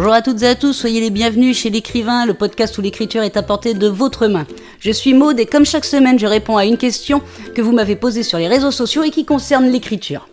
Bonjour à toutes et à tous, soyez les bienvenus chez l'écrivain, le podcast où l'écriture est apportée de votre main. Je suis Maude et comme chaque semaine, je réponds à une question que vous m'avez posée sur les réseaux sociaux et qui concerne l'écriture.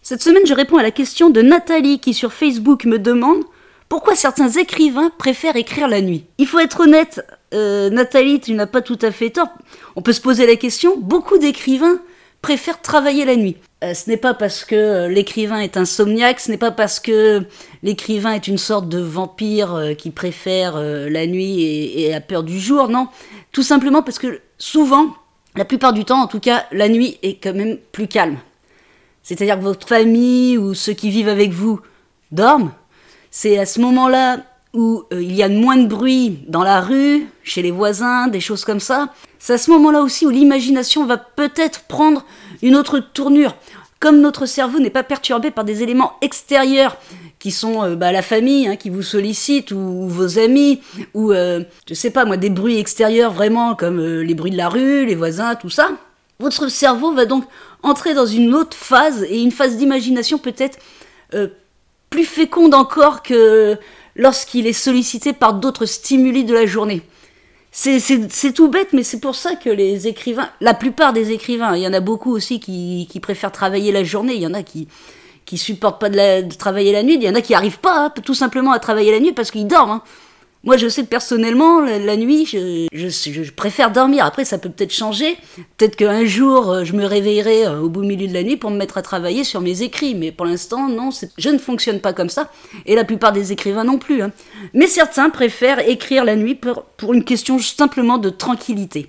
Cette semaine, je réponds à la question de Nathalie qui sur Facebook me demande pourquoi certains écrivains préfèrent écrire la nuit? Il faut être honnête, euh, Nathalie, tu n'as pas tout à fait tort. On peut se poser la question, beaucoup d'écrivains préfèrent travailler la nuit. Euh, ce n'est pas parce que euh, l'écrivain est insomniaque, ce n'est pas parce que l'écrivain est une sorte de vampire euh, qui préfère la nuit et, et, a peur du jour, non. Tout simplement parce que souvent, la plupart du temps en tout cas, la nuit est quand même plus calme. C'est-à-dire que votre famille ou ceux qui vivent avec vous dorment. C'est à ce moment-là où il y a moins de bruit dans la rue, chez les voisins, des choses comme ça. C'est à ce moment-là aussi où l'imagination va peut-être prendre une autre tournure. Comme notre cerveau n'est pas perturbé par des éléments extérieurs qui sont euh, bah, la famille hein, qui vous sollicite ou, vos amis ou euh, je sais pas moi des bruits extérieurs vraiment comme euh, les bruits de la rue, les voisins, tout ça. Votre cerveau va donc entrer dans une autre phase et une phase d'imagination peut-être plus féconde encore que lorsqu'il est sollicité par d'autres stimuli de la journée. C'est tout bête, mais c'est pour ça que les écrivains, la plupart des écrivains, il y en a beaucoup aussi qui, préfèrent travailler la journée, il y en a qui qui supportent pas de, de travailler la nuit, il y en a qui arrivent pas hein, tout simplement à travailler la nuit parce qu'ils dorment. Hein. Moi, je sais personnellement, la, nuit, je, préfère dormir. Après, ça peut peut-être changer. Peut-être qu'un jour, euh, je me réveillerai euh, au bout milieu de la nuit pour me mettre à travailler sur mes écrits. Mais pour l'instant, non, je ne fonctionne pas comme ça. Et la plupart des écrivains non plus. Hein. Mais certains préfèrent écrire la nuit pour une question simplement de tranquillité.